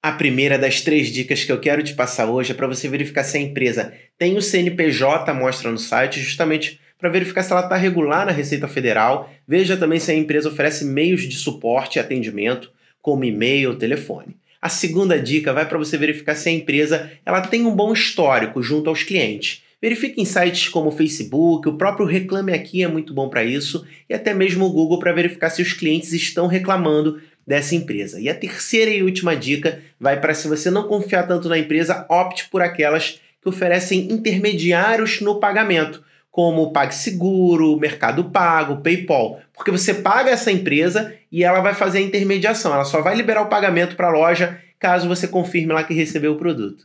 A primeira das três dicas que eu quero te passar hoje é para você verificar se a empresa tem o CNPJ mostra no site, justamente para verificar se ela está regular na Receita Federal. Veja também se a empresa oferece meios de suporte e atendimento, como e-mail ou telefone. A segunda dica vai para você verificar se a empresa ela tem um bom histórico junto aos clientes. Verifique em sites como o Facebook, o próprio Reclame Aqui é muito bom para isso, e até mesmo o Google para verificar se os clientes estão reclamando dessa empresa. E a terceira e última dica vai para se você não confiar tanto na empresa, opte por aquelas que oferecem intermediários no pagamento, como o PagSeguro, Mercado Pago, PayPal, porque você paga essa empresa e ela vai fazer a intermediação, ela só vai liberar o pagamento para a loja caso você confirme lá que recebeu o produto.